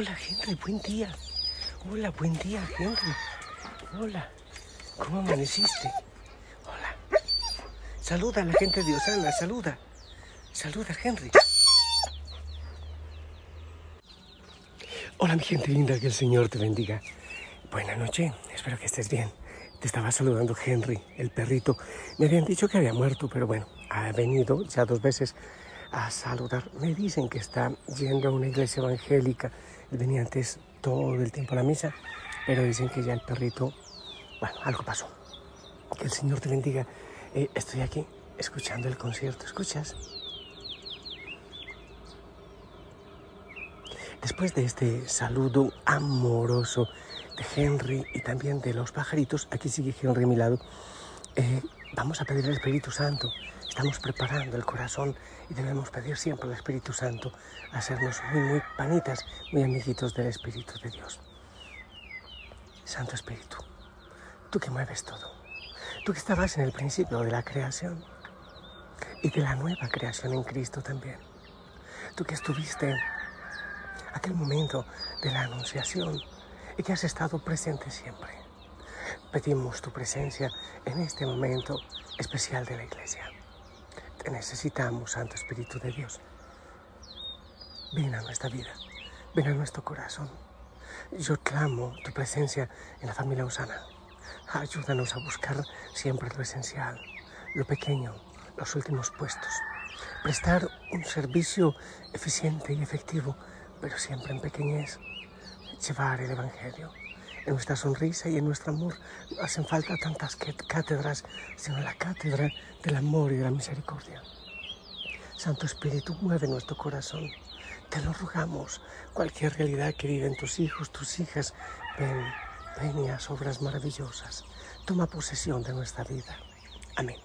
Hola, Henry, buen día. Hola, buen día, Henry. Hola, ¿cómo amaneciste? Hola. Saluda a la gente de Osana, saluda. Saluda, Henry. Hola, mi gente linda, que el Señor te bendiga. Buenas noches, espero que estés bien. Te estaba saludando Henry, el perrito. Me habían dicho que había muerto, pero bueno, ha venido ya dos veces a saludar. Me dicen que está yendo a una iglesia evangélica. Él venía antes todo el tiempo a la misa, pero dicen que ya el perrito, bueno, algo pasó. Que el Señor te bendiga. Eh, estoy aquí escuchando el concierto. ¿Escuchas? Después de este saludo amoroso de Henry y también de los pajaritos, aquí sigue Henry a mi lado, eh, vamos a pedir al Espíritu Santo. Estamos preparando el corazón y debemos pedir siempre al Espíritu Santo hacernos muy, muy panitas, muy amiguitos del Espíritu de Dios. Santo Espíritu, tú que mueves todo, tú que estabas en el principio de la creación y de la nueva creación en Cristo también, tú que estuviste aquel momento de la anunciación y que has estado presente siempre. Pedimos tu presencia en este momento especial de la iglesia. Te necesitamos, Santo Espíritu de Dios. Ven a nuestra vida, ven a nuestro corazón. Yo clamo tu presencia en la familia Usana. Ayúdanos a buscar siempre lo esencial, lo pequeño, los últimos puestos. Prestar un servicio eficiente y efectivo pero siempre en pequeñez, llevar el Evangelio. En nuestra sonrisa y en nuestro amor no hacen falta tantas cátedras, sino la cátedra del amor y de la misericordia. Santo Espíritu, mueve nuestro corazón. Te lo rogamos. Cualquier realidad que viven tus hijos, tus hijas, ven, ven y obras maravillosas. Toma posesión de nuestra vida. Amén.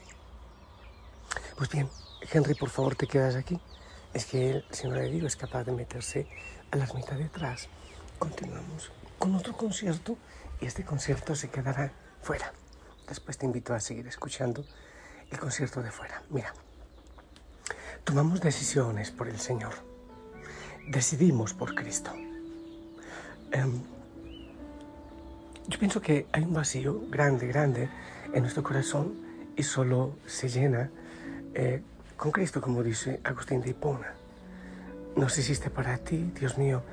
Pues bien, Henry, por favor, te quedas aquí es que él, si no le digo, es capaz de meterse a las mitad de atrás. Continuamos con otro concierto y este concierto se quedará fuera. Después te invito a seguir escuchando el concierto de fuera. Mira, tomamos decisiones por el Señor. Decidimos por Cristo. Em, yo pienso que hay un vacío grande, grande en nuestro corazón y solo se llena eh, con Cristo, como dice Agustín de Hipona. Nos hiciste para ti, Dios mío,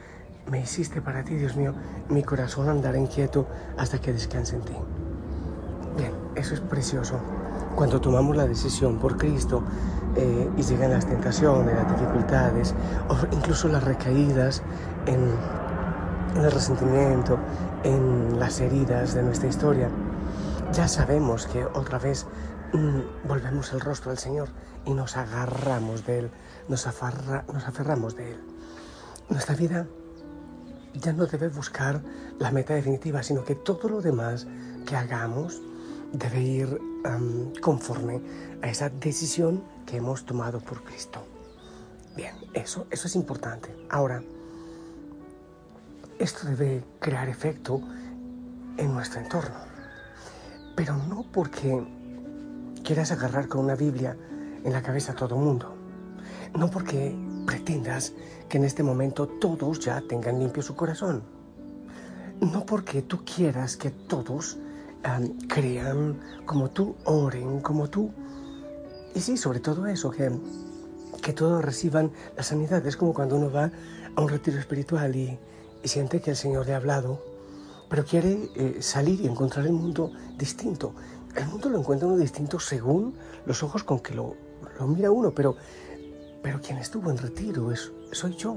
me hiciste para ti, Dios mío, mi corazón andará inquieto hasta que descanse en ti. Bien, eso es precioso. Cuando tomamos la decisión por Cristo eh, y llegan las tentaciones, las dificultades, o incluso las recaídas en, el resentimiento, en las heridas de nuestra historia, ya sabemos que otra vez mm, volvemos el rostro al Señor y nos agarramos de Él, nos, nos aferramos de Él. Nuestra vida ya no debe buscar la meta definitiva, sino que todo lo demás que hagamos debe ir conforme a esa decisión que hemos tomado por Cristo. Bien, eso, eso es importante. Ahora, esto debe crear efecto en nuestro entorno, pero no porque quieras agarrar con una Biblia en la cabeza a todo mundo. No porque pretendas que en este momento todos ya tengan limpio su corazón. No porque tú quieras que todos crean como tú, oren como tú. Y sí, sobre todo eso, que, que todos reciban la sanidad. Es como cuando uno va a un retiro espiritual y, siente que el Señor le ha hablado, pero quiere eh, salir y encontrar el mundo distinto. El mundo lo encuentra uno distinto según los ojos con que lo, lo mira uno, pero, pero quien estuvo en retiro es, soy yo.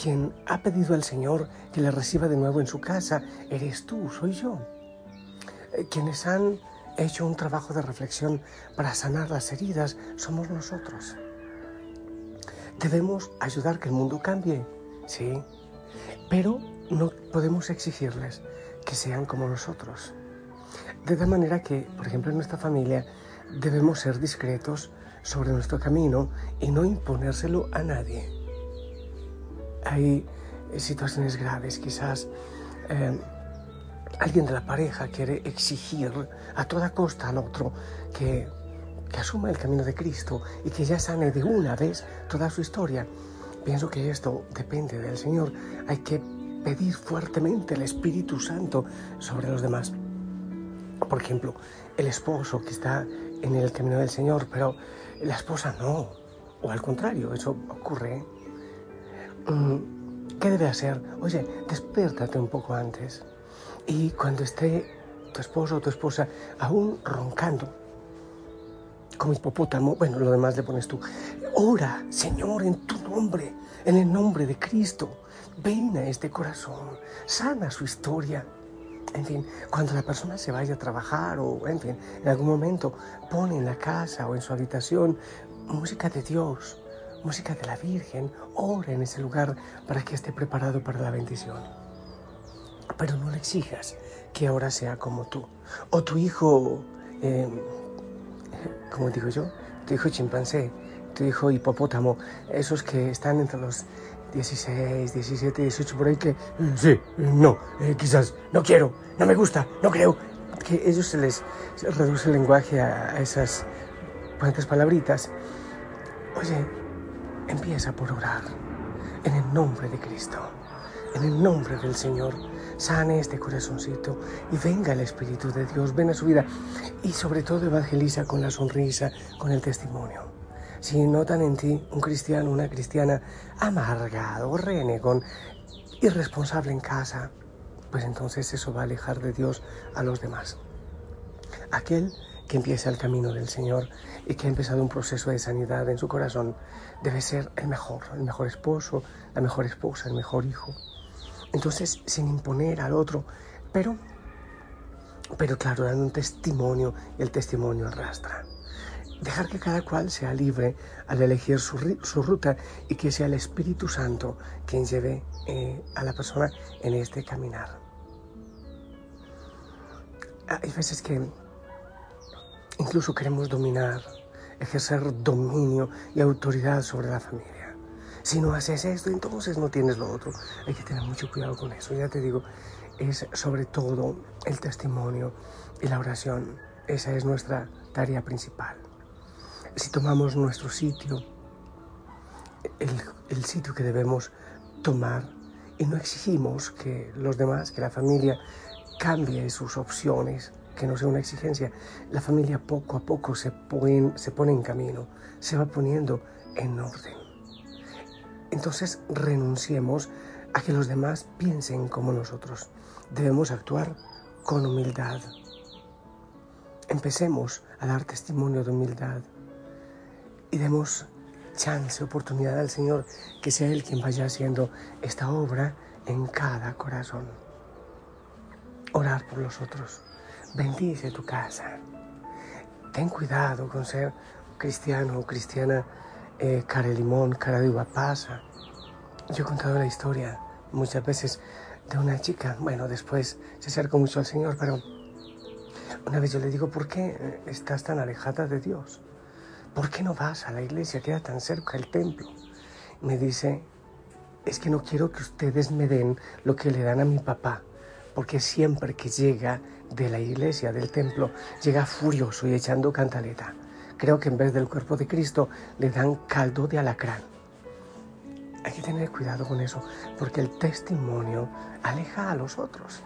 Quien ha pedido al Señor que le reciba de nuevo en su casa, eres tú, soy yo. Eh, quienes han hecho un trabajo de reflexión para sanar las heridas somos nosotros. Debemos ayudar que el mundo cambie, sí, pero no podemos exigirles que sean como nosotros. De tal manera que, por ejemplo, en nuestra familia debemos ser discretos sobre nuestro camino y no imponérselo a nadie. Hay situaciones graves, quizás eh, alguien de la pareja quiere exigir a toda costa al otro que, que asuma el camino de Cristo y que ya sane de una vez toda su historia. Pienso que esto depende del Señor. Hay que pedir fuertemente el Espíritu Santo sobre los demás. Por ejemplo, el esposo que está en el camino del Señor, pero la esposa no. O al contrario, eso ocurre. Mm, ¿Qué debe hacer? Oye, despiértate un poco antes. Y cuando esté tu esposo o tu esposa aún roncando, como hipopótamo, bueno, lo demás le pones tú. Ora, Señor, en tu nombre, en el nombre de Cristo. Ven a este corazón, sana su historia. En fin, cuando la persona se vaya a trabajar o, en fin, en algún momento pone en la casa o en su habitación música de Dios, música de la Virgen, ora en ese lugar para que esté preparado para la bendición. Pero no le exijas que ahora sea como tú. O tu hijo, eh, ¿cómo digo yo? Tu hijo chimpancé, tu hijo hipopótamo, esos que están entre los 16, 17, 18, por ahí que, sí, no, eh, quizás, no quiero, no me gusta, no creo. Que ellos se les reduce el lenguaje a, esas cuantas palabritas. Oye, empieza por orar en el nombre de Cristo, en el nombre del Señor. Sane este corazoncito y venga el Espíritu de Dios, ven a su vida y sobre todo evangeliza con la sonrisa, con el testimonio. Si notan en ti un cristiano, una cristiana amargado, renegón, irresponsable en casa, pues entonces eso va a alejar de Dios a los demás. Aquel que empieza el camino del Señor y que ha empezado un proceso de sanidad en su corazón debe ser el mejor, el mejor esposo, la mejor esposa, el mejor hijo. Entonces, sin imponer al otro, pero, pero claro, dando un testimonio y el testimonio arrastra dejar que cada cual sea libre al elegir su, ruta y que sea el Espíritu Santo quien lleve eh, a la persona en este caminar. Hay veces que incluso queremos dominar, ejercer dominio y autoridad sobre la familia. Si no haces esto, entonces no tienes lo otro. Hay que tener mucho cuidado con eso. Ya te digo, es sobre todo el testimonio y la oración. Esa es nuestra tarea principal si tomamos nuestro sitio, el, sitio que debemos tomar y no exigimos que los demás, que la familia cambie sus opciones, que no sea una exigencia, la familia poco a poco se pone, se pone en camino, se va poniendo en orden. Entonces renunciemos a que los demás piensen como nosotros. Debemos actuar con humildad. Empecemos a dar testimonio de humildad y demos chance, oportunidad al Señor que sea Él quien vaya haciendo esta obra en cada corazón. Orar por los otros. Bendice tu casa. Ten cuidado con ser cristiano o cristiana eh, cara de limón, cara de uva pasa. Yo he contado la historia muchas veces de una chica, bueno, después se acercó mucho al Señor, pero una vez yo le digo, ¿por qué estás tan alejada de Dios? ¿Por qué no vas a la iglesia? Queda tan cerca el templo. Me dice, es que no quiero que ustedes me den lo que le dan a mi papá, porque siempre que llega de la iglesia, del templo, llega furioso y echando cantaleta. Creo que en vez del cuerpo de Cristo le dan caldo de alacrán. Hay que tener cuidado con eso, porque el testimonio aleja a los otros.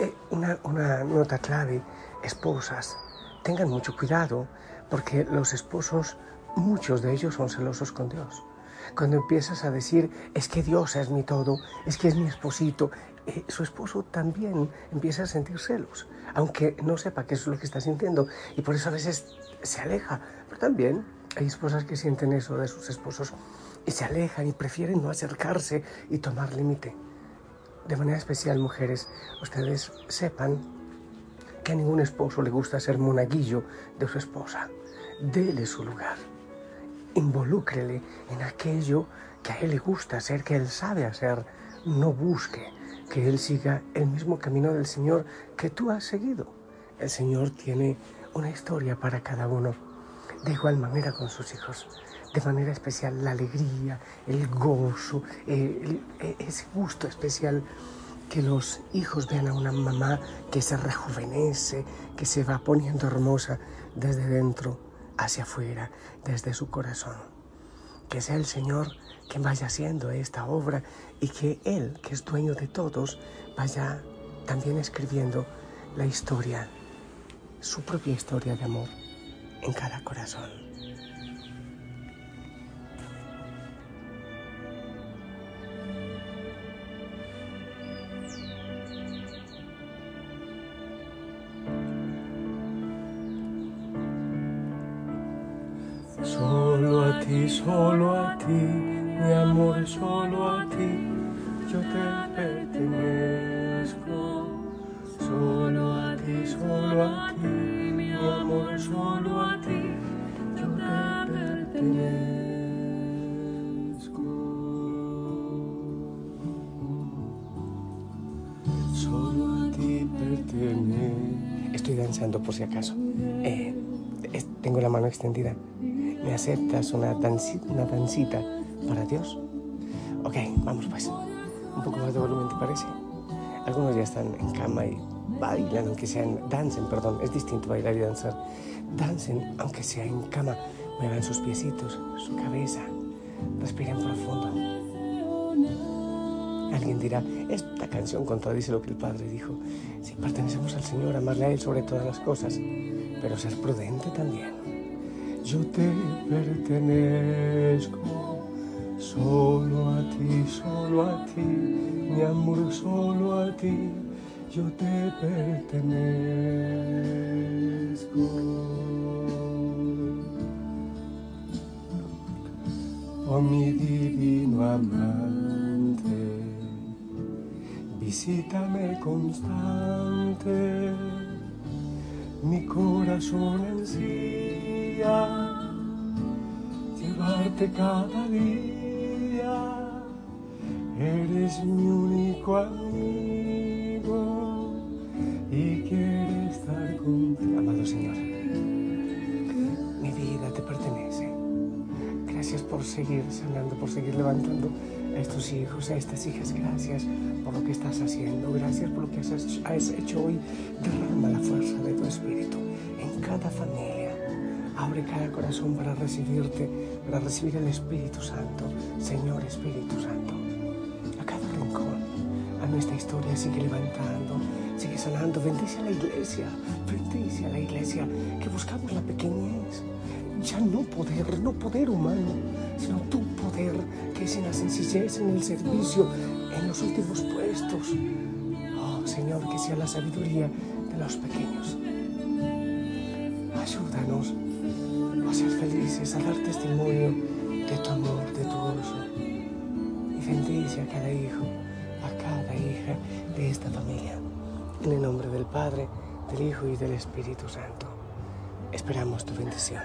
Eh, una, una nota clave, esposas, tengan mucho cuidado porque los esposos, muchos de ellos son celosos con Dios. Cuando empiezas a decir, es que Dios es mi todo, es que es mi esposito, eh, su esposo también empieza a sentir celos, aunque no sepa qué es lo que está sintiendo. Y por eso a veces se aleja. Pero también hay esposas que sienten eso de sus esposos y se alejan y prefieren no acercarse y tomar límite. De manera especial, mujeres, ustedes sepan que a ningún esposo le gusta ser monaguillo de su esposa. Dele su lugar. Involúcrele en aquello que a él le gusta hacer, que él sabe hacer. No busque que él siga el mismo camino del Señor que tú has seguido. El Señor tiene una historia para cada uno. De igual manera con sus hijos. De manera especial la alegría, el gozo, ese gusto especial que los hijos vean a una mamá que se rejuvenece, que se va poniendo hermosa desde dentro hacia afuera, desde su corazón. Que sea el Señor quien vaya haciendo esta obra y que Él, que es dueño de todos, vaya también escribiendo la historia, su propia historia de amor en cada corazón. Solo a ti, mi amor, solo a ti, yo te pertenezco. Solo a ti, solo a ti, mi amor, solo a ti, yo te pertenezco. Solo a ti pertenezco. Estoy danzando por si acaso. Eh, tengo la mano extendida. ¿Me aceptas una, una dancita para Dios? Ok, vamos pues. Un poco más de volumen, ¿te parece? Algunos ya están en cama y bailan, aunque sean, dancen, perdón, es distinto bailar y danzar. Dancen, aunque sea en cama, muevan sus piecitos, su cabeza, respiren profundo. Alguien dirá, esta canción contradice lo que el Padre dijo. Si pertenecemos al Señor, amarle a Él sobre todas las cosas, pero ser prudente también yo te pertenezco, solo a ti, solo a ti, mi amor, solo a ti, yo te pertenezco. Oh mi divino amante, visítame constante, mi corazón en sí llevarte cada día. Eres mi único amigo y quiero estar contigo. Amado Señor, mi vida te pertenece. Gracias por seguir sanando, por seguir levantando a estos hijos, a estas hijas. Gracias por lo que estás haciendo. Gracias por lo que has hecho hoy. Derrama la fuerza de tu espíritu en cada familia Abre cada corazón para recibirte, para recibir el Espíritu Santo. Señor Espíritu Santo, a cada rincón, a nuestra historia sigue levantando, sigue sanando. Bendice a la iglesia, bendice a la iglesia, que buscamos la pequeñez. Ya no poder, no poder humano, sino tu poder, que es en la sencillez, en el servicio, en los últimos puestos. Oh Señor, que sea la sabiduría de los pequeños. Ayúdanos a ser felices, a dar testimonio de tu amor, de tu gozo. Y bendice a cada hijo, a cada hija de esta familia. En el nombre del Padre, del Hijo y del Espíritu Santo. Esperamos tu bendición.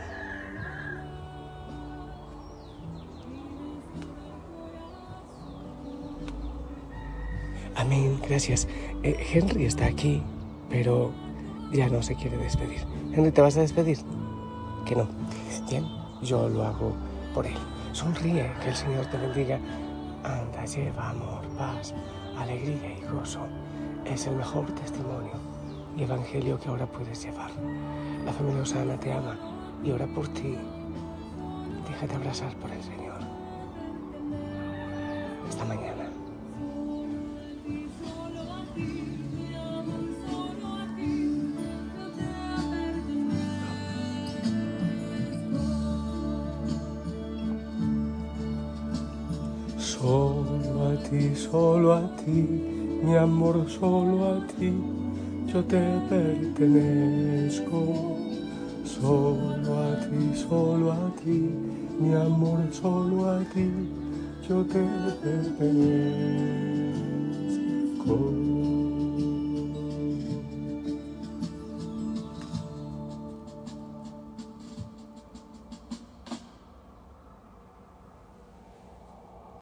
Amén, gracias. Eh, Henry está aquí, pero ya no se quiere despedir. Henry, ¿te vas a despedir? Que no. Bien, yo lo hago por él. Sonríe, que el Señor te bendiga. Anda, lleva amor, paz, alegría y gozo. Es el mejor testimonio y evangelio que ahora puedes llevar. La familia Osana te ama y ora por ti. Déjate abrazar por el Señor. Ti, mi amor, solo a ti, yo te pertenezco. Solo a ti, solo a ti, mi amor, solo a ti, yo te pertenezco.